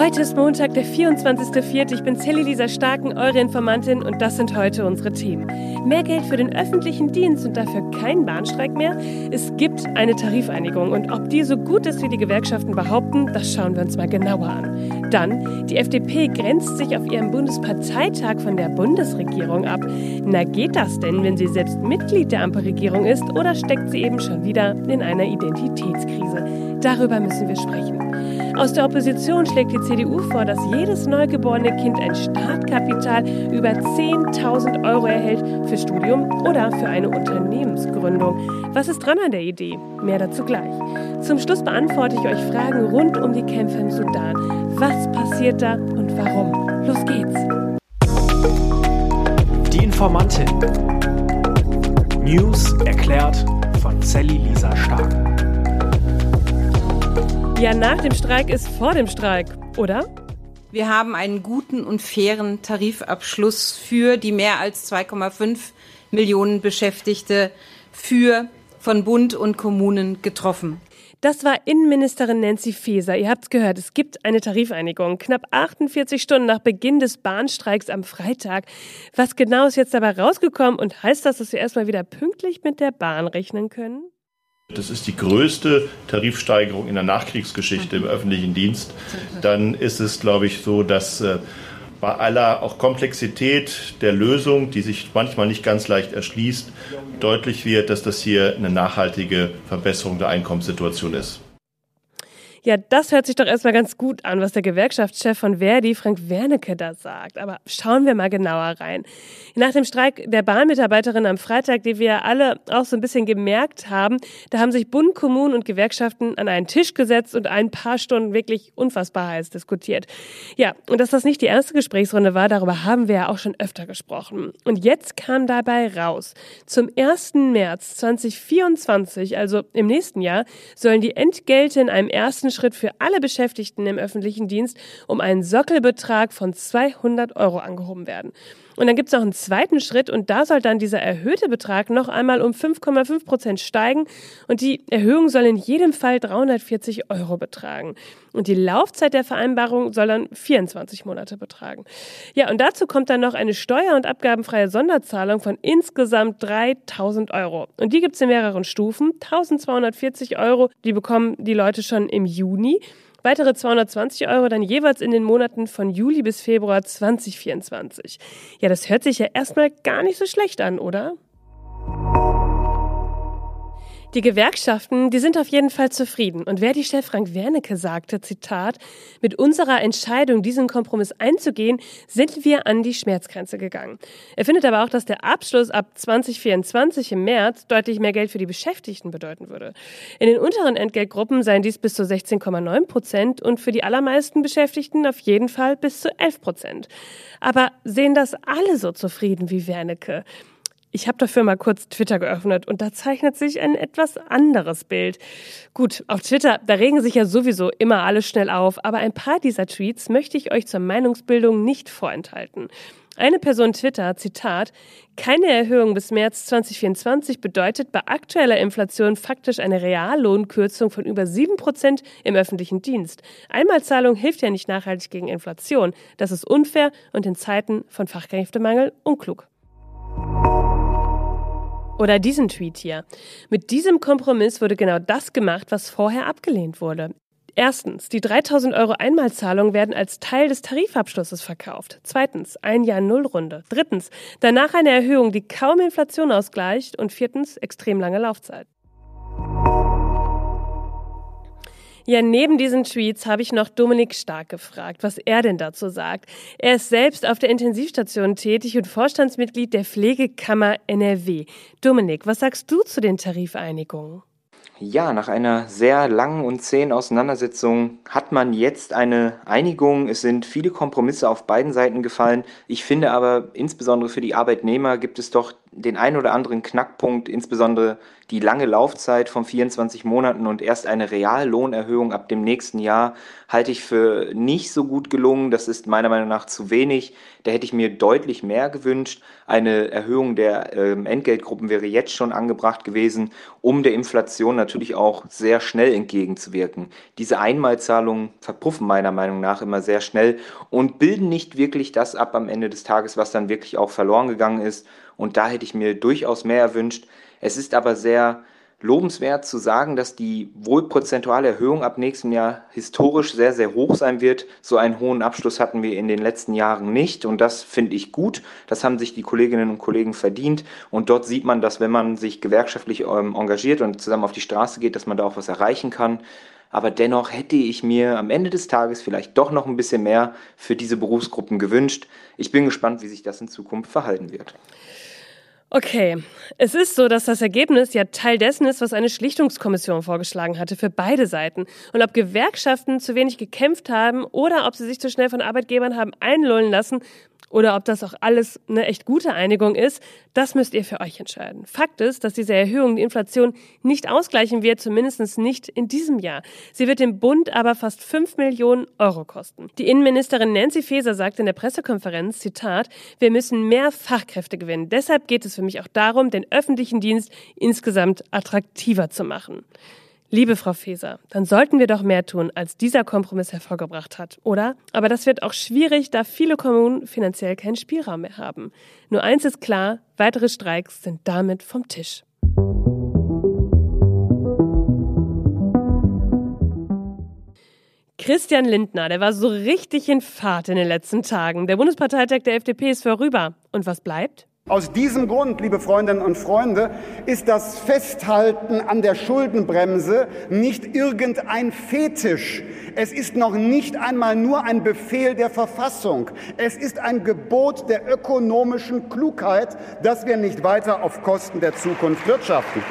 Heute ist Montag, der 24.04. Ich bin Sally Lisa Starken, eure Informantin und das sind heute unsere Themen. Mehr Geld für den öffentlichen Dienst und dafür kein Bahnstreik mehr. Es gibt eine Tarifeinigung und ob die so gut ist, wie die Gewerkschaften behaupten, das schauen wir uns mal genauer an. Dann, die FDP grenzt sich auf ihrem Bundesparteitag von der Bundesregierung ab. Na geht das denn, wenn sie selbst Mitglied der Ampelregierung ist oder steckt sie eben schon wieder in einer Identitätskrise? Darüber müssen wir sprechen. Aus der Opposition schlägt die CDU vor, dass jedes neugeborene Kind ein Startkapital über 10.000 Euro erhält für Studium oder für eine Unternehmensgründung. Was ist dran an der Idee? Mehr dazu gleich. Zum Schluss beantworte ich euch Fragen rund um die Kämpfe im Sudan. Was passiert da und warum? Los geht's! Die Informantin. News erklärt von Sally Lisa Stark. Ja, nach dem Streik ist vor dem Streik, oder? Wir haben einen guten und fairen Tarifabschluss für die mehr als 2,5 Millionen Beschäftigte für von Bund und Kommunen getroffen. Das war Innenministerin Nancy Faeser. Ihr habt's gehört, es gibt eine Tarifeinigung. Knapp 48 Stunden nach Beginn des Bahnstreiks am Freitag. Was genau ist jetzt dabei rausgekommen und heißt das, dass wir erstmal wieder pünktlich mit der Bahn rechnen können? Das ist die größte Tarifsteigerung in der Nachkriegsgeschichte im öffentlichen Dienst. Dann ist es, glaube ich, so, dass äh, bei aller auch Komplexität der Lösung, die sich manchmal nicht ganz leicht erschließt, deutlich wird, dass das hier eine nachhaltige Verbesserung der Einkommenssituation ist. Ja, das hört sich doch erstmal ganz gut an, was der Gewerkschaftschef von Verdi, Frank Wernicke, da sagt. Aber schauen wir mal genauer rein. Nach dem Streik der Bahnmitarbeiterin am Freitag, die wir alle auch so ein bisschen gemerkt haben, da haben sich Bund, Kommunen und Gewerkschaften an einen Tisch gesetzt und ein paar Stunden wirklich unfassbar heiß diskutiert. Ja, und dass das nicht die erste Gesprächsrunde war, darüber haben wir ja auch schon öfter gesprochen. Und jetzt kam dabei raus, zum 1. März 2024, also im nächsten Jahr, sollen die Entgelte in einem ersten nächsten Schritt für alle Beschäftigten im öffentlichen Dienst um einen Sockelbetrag von 200 Euro angehoben werden. Und dann gibt es noch einen zweiten Schritt und da soll dann dieser erhöhte Betrag noch einmal um 5,5 Prozent steigen und die Erhöhung soll in jedem Fall 340 Euro betragen. Und die Laufzeit der Vereinbarung soll dann 24 Monate betragen. Ja, und dazu kommt dann noch eine steuer- und abgabenfreie Sonderzahlung von insgesamt 3000 Euro. Und die gibt es in mehreren Stufen. 1240 Euro, die bekommen die Leute schon im Juni. Weitere 220 Euro dann jeweils in den Monaten von Juli bis Februar 2024. Ja, das hört sich ja erstmal gar nicht so schlecht an, oder? Die Gewerkschaften, die sind auf jeden Fall zufrieden. Und wer die Chef Frank Wernicke sagte, Zitat, mit unserer Entscheidung, diesen Kompromiss einzugehen, sind wir an die Schmerzgrenze gegangen. Er findet aber auch, dass der Abschluss ab 2024 im März deutlich mehr Geld für die Beschäftigten bedeuten würde. In den unteren Entgeltgruppen seien dies bis zu 16,9 Prozent und für die allermeisten Beschäftigten auf jeden Fall bis zu 11 Prozent. Aber sehen das alle so zufrieden wie Wernicke? Ich habe dafür mal kurz Twitter geöffnet und da zeichnet sich ein etwas anderes Bild. Gut, auf Twitter, da regen sich ja sowieso immer alle schnell auf, aber ein paar dieser Tweets möchte ich euch zur Meinungsbildung nicht vorenthalten. Eine Person twittert, Zitat, keine Erhöhung bis März 2024 bedeutet bei aktueller Inflation faktisch eine Reallohnkürzung von über sieben Prozent im öffentlichen Dienst. Einmalzahlung hilft ja nicht nachhaltig gegen Inflation. Das ist unfair und in Zeiten von Fachkräftemangel unklug. Oder diesen Tweet hier. Mit diesem Kompromiss wurde genau das gemacht, was vorher abgelehnt wurde. Erstens, die 3000 Euro Einmalzahlung werden als Teil des Tarifabschlusses verkauft. Zweitens, ein Jahr Nullrunde. Drittens, danach eine Erhöhung, die kaum Inflation ausgleicht. Und viertens, extrem lange Laufzeit. Ja, neben diesen Tweets habe ich noch Dominik Stark gefragt, was er denn dazu sagt. Er ist selbst auf der Intensivstation tätig und Vorstandsmitglied der Pflegekammer NRW. Dominik, was sagst du zu den Tarifeinigungen? Ja, nach einer sehr langen und zähen Auseinandersetzung hat man jetzt eine Einigung. Es sind viele Kompromisse auf beiden Seiten gefallen. Ich finde aber, insbesondere für die Arbeitnehmer gibt es doch den einen oder anderen Knackpunkt, insbesondere die lange Laufzeit von 24 Monaten und erst eine Reallohnerhöhung ab dem nächsten Jahr halte ich für nicht so gut gelungen. Das ist meiner Meinung nach zu wenig. Da hätte ich mir deutlich mehr gewünscht. Eine Erhöhung der ähm, Entgeltgruppen wäre jetzt schon angebracht gewesen, um der Inflation natürlich natürlich auch sehr schnell entgegenzuwirken. Diese Einmalzahlungen verpuffen meiner Meinung nach immer sehr schnell und bilden nicht wirklich das ab am Ende des Tages, was dann wirklich auch verloren gegangen ist. Und da hätte ich mir durchaus mehr erwünscht. Es ist aber sehr lobenswert zu sagen, dass die wohl prozentuale Erhöhung ab nächstem Jahr historisch sehr, sehr hoch sein wird. So einen hohen Abschluss hatten wir in den letzten Jahren nicht und das finde ich gut. Das haben sich die Kolleginnen und Kollegen verdient und dort sieht man, dass wenn man sich gewerkschaftlich ähm, engagiert und zusammen auf die Straße geht, dass man da auch was erreichen kann. Aber dennoch hätte ich mir am Ende des Tages vielleicht doch noch ein bisschen mehr für diese Berufsgruppen gewünscht. Ich bin gespannt, wie sich das in Zukunft verhalten wird. Okay, es ist so, dass das Ergebnis ja Teil dessen ist, was eine Schlichtungskommission vorgeschlagen hatte für beide Seiten. Und ob Gewerkschaften zu wenig gekämpft haben oder ob sie sich zu schnell von Arbeitgebern haben einlullen lassen, oder ob das auch alles eine echt gute Einigung ist, das müsst ihr für euch entscheiden. Fakt ist, dass diese Erhöhung die Inflation nicht ausgleichen wird, zumindest nicht in diesem Jahr. Sie wird dem Bund aber fast 5 Millionen Euro kosten. Die Innenministerin Nancy Faeser sagt in der Pressekonferenz, Zitat, wir müssen mehr Fachkräfte gewinnen. Deshalb geht es für mich auch darum, den öffentlichen Dienst insgesamt attraktiver zu machen. Liebe Frau Feser, dann sollten wir doch mehr tun, als dieser Kompromiss hervorgebracht hat, oder? Aber das wird auch schwierig, da viele Kommunen finanziell keinen Spielraum mehr haben. Nur eins ist klar, weitere Streiks sind damit vom Tisch. Christian Lindner, der war so richtig in Fahrt in den letzten Tagen. Der Bundesparteitag der FDP ist vorüber. Und was bleibt? Aus diesem Grund, liebe Freundinnen und Freunde, ist das Festhalten an der Schuldenbremse nicht irgendein Fetisch. Es ist noch nicht einmal nur ein Befehl der Verfassung. Es ist ein Gebot der ökonomischen Klugheit, dass wir nicht weiter auf Kosten der Zukunft wirtschaften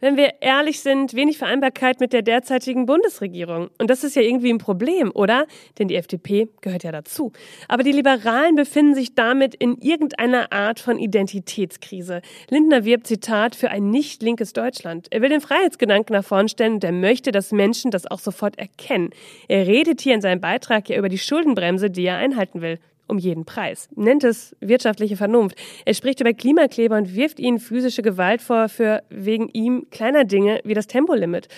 wenn wir ehrlich sind, wenig Vereinbarkeit mit der derzeitigen Bundesregierung. Und das ist ja irgendwie ein Problem, oder? Denn die FDP gehört ja dazu. Aber die Liberalen befinden sich damit in irgendeiner Art von Identitätskrise. Lindner wirbt, Zitat, für ein nicht linkes Deutschland. Er will den Freiheitsgedanken nach vorn stellen und er möchte, dass Menschen das auch sofort erkennen. Er redet hier in seinem Beitrag ja über die Schuldenbremse, die er einhalten will um jeden Preis. Nennt es wirtschaftliche Vernunft. Er spricht über Klimakleber und wirft ihnen physische Gewalt vor für wegen ihm kleiner Dinge wie das Tempolimit.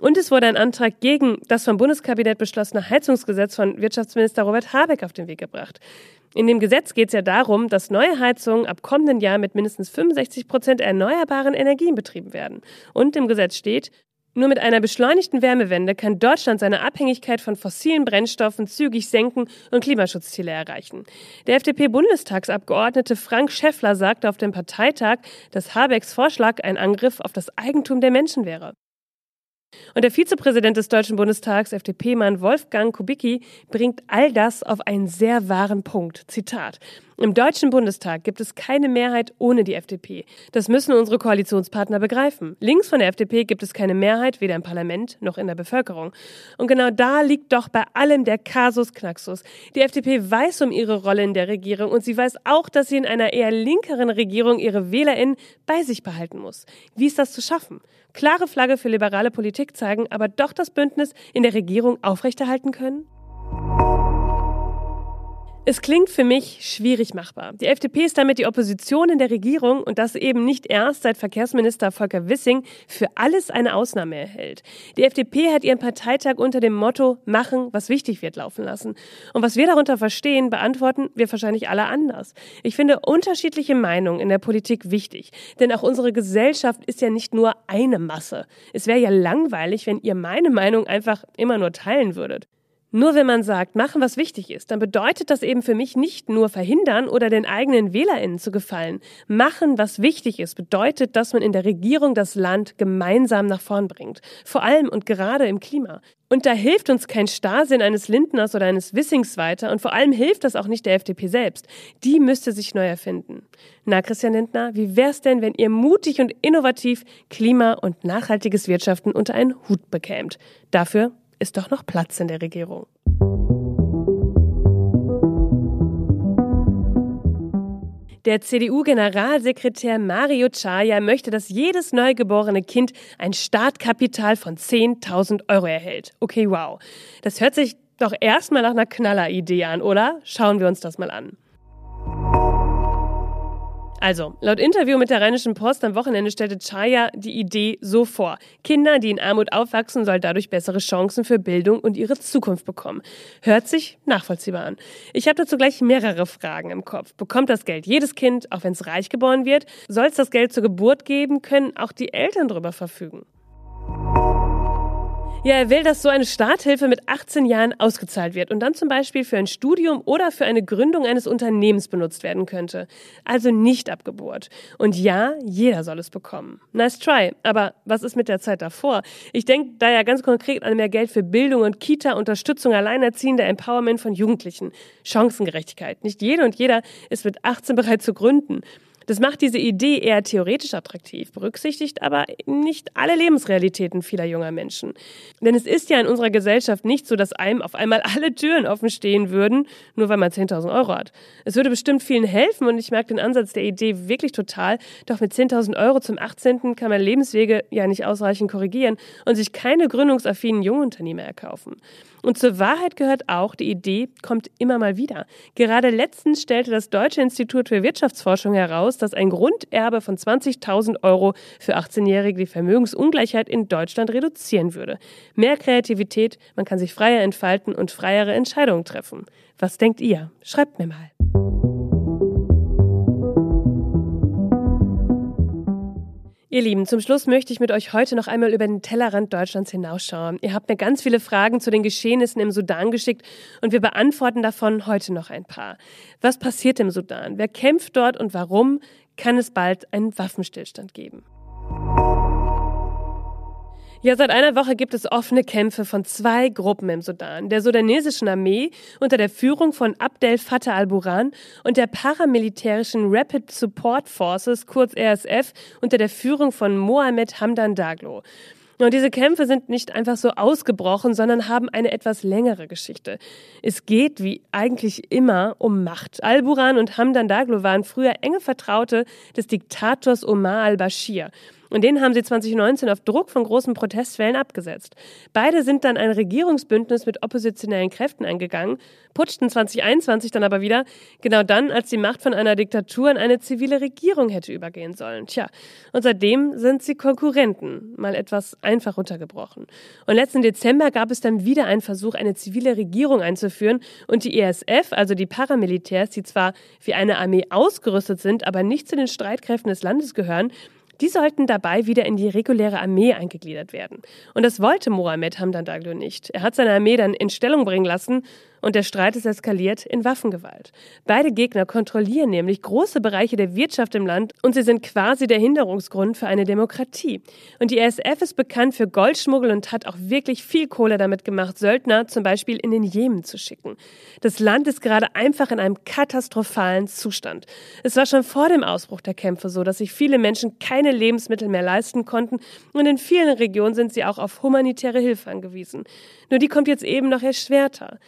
Und es wurde ein Antrag gegen das vom Bundeskabinett beschlossene Heizungsgesetz von Wirtschaftsminister Robert Habeck auf den Weg gebracht. In dem Gesetz geht es ja darum, dass neue Heizungen ab kommenden Jahr mit mindestens 65 Prozent erneuerbaren Energien betrieben werden. Und im Gesetz steht, nur mit einer beschleunigten Wärmewende kann Deutschland seine Abhängigkeit von fossilen Brennstoffen zügig senken und Klimaschutzziele erreichen. Der FDP-Bundestagsabgeordnete Frank Schäffler sagte auf dem Parteitag, dass Habecks Vorschlag ein Angriff auf das Eigentum der Menschen wäre. Und der Vizepräsident des Deutschen Bundestags, FDP-Mann Wolfgang Kubicki, bringt all das auf einen sehr wahren Punkt. Zitat. Im Deutschen Bundestag gibt es keine Mehrheit ohne die FDP. Das müssen unsere Koalitionspartner begreifen. Links von der FDP gibt es keine Mehrheit, weder im Parlament noch in der Bevölkerung. Und genau da liegt doch bei allem der Kasus Knaxus. Die FDP weiß um ihre Rolle in der Regierung und sie weiß auch, dass sie in einer eher linkeren Regierung ihre WählerInnen bei sich behalten muss. Wie ist das zu schaffen? klare Flagge für liberale Politik zeigen, aber doch das Bündnis in der Regierung aufrechterhalten können? Es klingt für mich schwierig machbar. Die FDP ist damit die Opposition in der Regierung und das eben nicht erst seit Verkehrsminister Volker Wissing für alles eine Ausnahme erhält. Die FDP hat ihren Parteitag unter dem Motto machen, was wichtig wird laufen lassen. Und was wir darunter verstehen, beantworten wir wahrscheinlich alle anders. Ich finde unterschiedliche Meinungen in der Politik wichtig, denn auch unsere Gesellschaft ist ja nicht nur eine Masse. Es wäre ja langweilig, wenn ihr meine Meinung einfach immer nur teilen würdet. Nur wenn man sagt, machen, was wichtig ist, dann bedeutet das eben für mich nicht nur verhindern oder den eigenen WählerInnen zu gefallen. Machen, was wichtig ist, bedeutet, dass man in der Regierung das Land gemeinsam nach vorn bringt. Vor allem und gerade im Klima. Und da hilft uns kein Starrsinn eines Lindners oder eines Wissings weiter und vor allem hilft das auch nicht der FDP selbst. Die müsste sich neu erfinden. Na, Christian Lindner, wie wär's denn, wenn ihr mutig und innovativ Klima und nachhaltiges Wirtschaften unter einen Hut bekämt? Dafür ist doch noch Platz in der Regierung. Der CDU-Generalsekretär Mario Chaya möchte, dass jedes neugeborene Kind ein Startkapital von 10.000 Euro erhält. Okay, wow. Das hört sich doch erstmal nach einer Knaller-Idee an, oder? Schauen wir uns das mal an. Also, laut Interview mit der Rheinischen Post am Wochenende stellte Chaya die Idee so vor. Kinder, die in Armut aufwachsen, sollen dadurch bessere Chancen für Bildung und ihre Zukunft bekommen. Hört sich nachvollziehbar an. Ich habe dazu gleich mehrere Fragen im Kopf. Bekommt das Geld jedes Kind, auch wenn es reich geboren wird? Soll es das Geld zur Geburt geben? Können auch die Eltern darüber verfügen? Ja, er will, dass so eine Starthilfe mit 18 Jahren ausgezahlt wird und dann zum Beispiel für ein Studium oder für eine Gründung eines Unternehmens benutzt werden könnte. Also nicht ab Geburt. Und ja, jeder soll es bekommen. Nice try. Aber was ist mit der Zeit davor? Ich denke da ja ganz konkret an mehr Geld für Bildung und Kita, Unterstützung alleinerziehender Empowerment von Jugendlichen, Chancengerechtigkeit. Nicht jede und jeder ist mit 18 bereit zu gründen. Das macht diese Idee eher theoretisch attraktiv, berücksichtigt aber nicht alle Lebensrealitäten vieler junger Menschen. Denn es ist ja in unserer Gesellschaft nicht so, dass einem auf einmal alle Türen offen stehen würden, nur weil man 10.000 Euro hat. Es würde bestimmt vielen helfen und ich mag den Ansatz der Idee wirklich total. Doch mit 10.000 Euro zum 18. kann man Lebenswege ja nicht ausreichend korrigieren und sich keine gründungsaffinen Jungunternehmer erkaufen. Und zur Wahrheit gehört auch, die Idee kommt immer mal wieder. Gerade letztens stellte das Deutsche Institut für Wirtschaftsforschung heraus, dass ein Grunderbe von 20.000 Euro für 18-Jährige die Vermögensungleichheit in Deutschland reduzieren würde. Mehr Kreativität, man kann sich freier entfalten und freiere Entscheidungen treffen. Was denkt ihr? Schreibt mir mal. Ihr Lieben, zum Schluss möchte ich mit euch heute noch einmal über den Tellerrand Deutschlands hinausschauen. Ihr habt mir ganz viele Fragen zu den Geschehnissen im Sudan geschickt und wir beantworten davon heute noch ein paar. Was passiert im Sudan? Wer kämpft dort und warum? Kann es bald einen Waffenstillstand geben? Ja, seit einer Woche gibt es offene Kämpfe von zwei Gruppen im Sudan. Der sudanesischen Armee unter der Führung von Abdel Fattah al-Burhan und der paramilitärischen Rapid Support Forces, kurz RSF, unter der Führung von Mohamed Hamdan Daglo. Und diese Kämpfe sind nicht einfach so ausgebrochen, sondern haben eine etwas längere Geschichte. Es geht, wie eigentlich immer, um Macht. Al-Burhan und Hamdan Daglo waren früher enge Vertraute des Diktators Omar al-Bashir. Und den haben sie 2019 auf Druck von großen Protestwellen abgesetzt. Beide sind dann ein Regierungsbündnis mit oppositionellen Kräften eingegangen, putschten 2021 dann aber wieder, genau dann, als die Macht von einer Diktatur in eine zivile Regierung hätte übergehen sollen. Tja, und seitdem sind sie Konkurrenten, mal etwas einfach runtergebrochen. Und letzten Dezember gab es dann wieder einen Versuch, eine zivile Regierung einzuführen und die ESF, also die Paramilitärs, die zwar wie eine Armee ausgerüstet sind, aber nicht zu den Streitkräften des Landes gehören, die sollten dabei wieder in die reguläre Armee eingegliedert werden. Und das wollte Mohammed Hamdan Daglo nicht. Er hat seine Armee dann in Stellung bringen lassen und der Streit ist eskaliert in Waffengewalt. Beide Gegner kontrollieren nämlich große Bereiche der Wirtschaft im Land und sie sind quasi der Hinderungsgrund für eine Demokratie. Und die RSF ist bekannt für Goldschmuggel und hat auch wirklich viel Kohle damit gemacht, Söldner zum Beispiel in den Jemen zu schicken. Das Land ist gerade einfach in einem katastrophalen Zustand. Es war schon vor dem Ausbruch der Kämpfe so, dass sich viele Menschen keine Lebensmittel mehr leisten konnten und in vielen Regionen sind sie auch auf humanitäre Hilfe angewiesen. Nur die kommt jetzt eben noch erschwerter.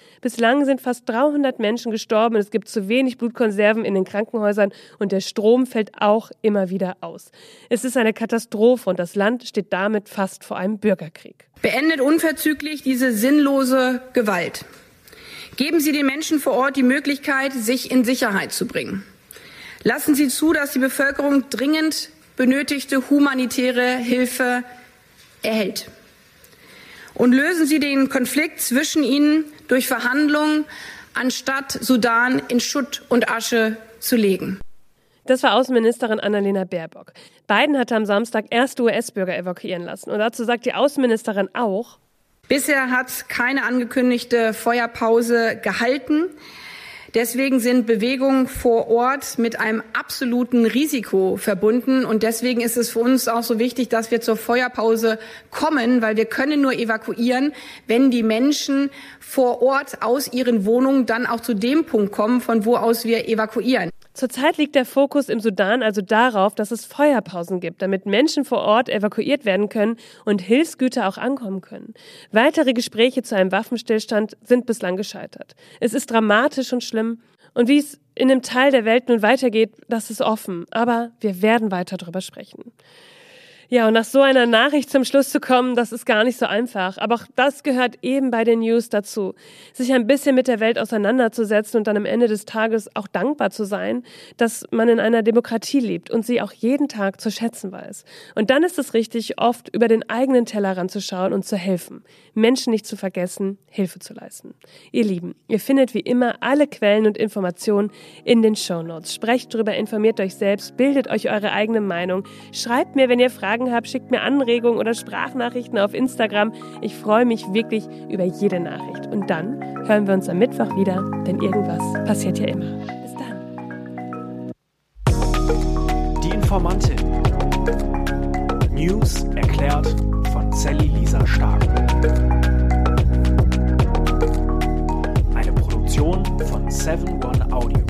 Bislang sind fast 300 Menschen gestorben, es gibt zu wenig Blutkonserven in den Krankenhäusern und der Strom fällt auch immer wieder aus. Es ist eine Katastrophe und das Land steht damit fast vor einem Bürgerkrieg. Beendet unverzüglich diese sinnlose Gewalt. Geben Sie den Menschen vor Ort die Möglichkeit, sich in Sicherheit zu bringen. Lassen Sie zu, dass die Bevölkerung dringend benötigte humanitäre Hilfe erhält und lösen Sie den Konflikt zwischen ihnen durch Verhandlungen, anstatt Sudan in Schutt und Asche zu legen. Das war Außenministerin Annalena Baerbock. Biden hatte am Samstag erste US-Bürger evakuieren lassen. Und dazu sagt die Außenministerin auch, Bisher hat keine angekündigte Feuerpause gehalten. Deswegen sind Bewegungen vor Ort mit einem absoluten Risiko verbunden. Und deswegen ist es für uns auch so wichtig, dass wir zur Feuerpause kommen, weil wir können nur evakuieren, wenn die Menschen vor Ort aus ihren Wohnungen dann auch zu dem Punkt kommen, von wo aus wir evakuieren. Zurzeit liegt der Fokus im Sudan also darauf, dass es Feuerpausen gibt, damit Menschen vor Ort evakuiert werden können und Hilfsgüter auch ankommen können. Weitere Gespräche zu einem Waffenstillstand sind bislang gescheitert. Es ist dramatisch und schlimm. Und wie es in dem Teil der Welt nun weitergeht, das ist offen. Aber wir werden weiter darüber sprechen. Ja, und nach so einer Nachricht zum Schluss zu kommen, das ist gar nicht so einfach. Aber auch das gehört eben bei den News dazu. Sich ein bisschen mit der Welt auseinanderzusetzen und dann am Ende des Tages auch dankbar zu sein, dass man in einer Demokratie lebt und sie auch jeden Tag zu schätzen weiß. Und dann ist es richtig, oft über den eigenen Tellerrand zu schauen und zu helfen. Menschen nicht zu vergessen, Hilfe zu leisten. Ihr Lieben, ihr findet wie immer alle Quellen und Informationen in den Show Notes. Sprecht drüber, informiert euch selbst, bildet euch eure eigene Meinung. Schreibt mir, wenn ihr Fragen Fragen habt, schickt mir Anregungen oder Sprachnachrichten auf Instagram. Ich freue mich wirklich über jede Nachricht. Und dann hören wir uns am Mittwoch wieder, denn irgendwas passiert ja immer. Bis dann. Die Informantin. News erklärt von Sally Lisa Stark. Eine Produktion von 7 One Audio.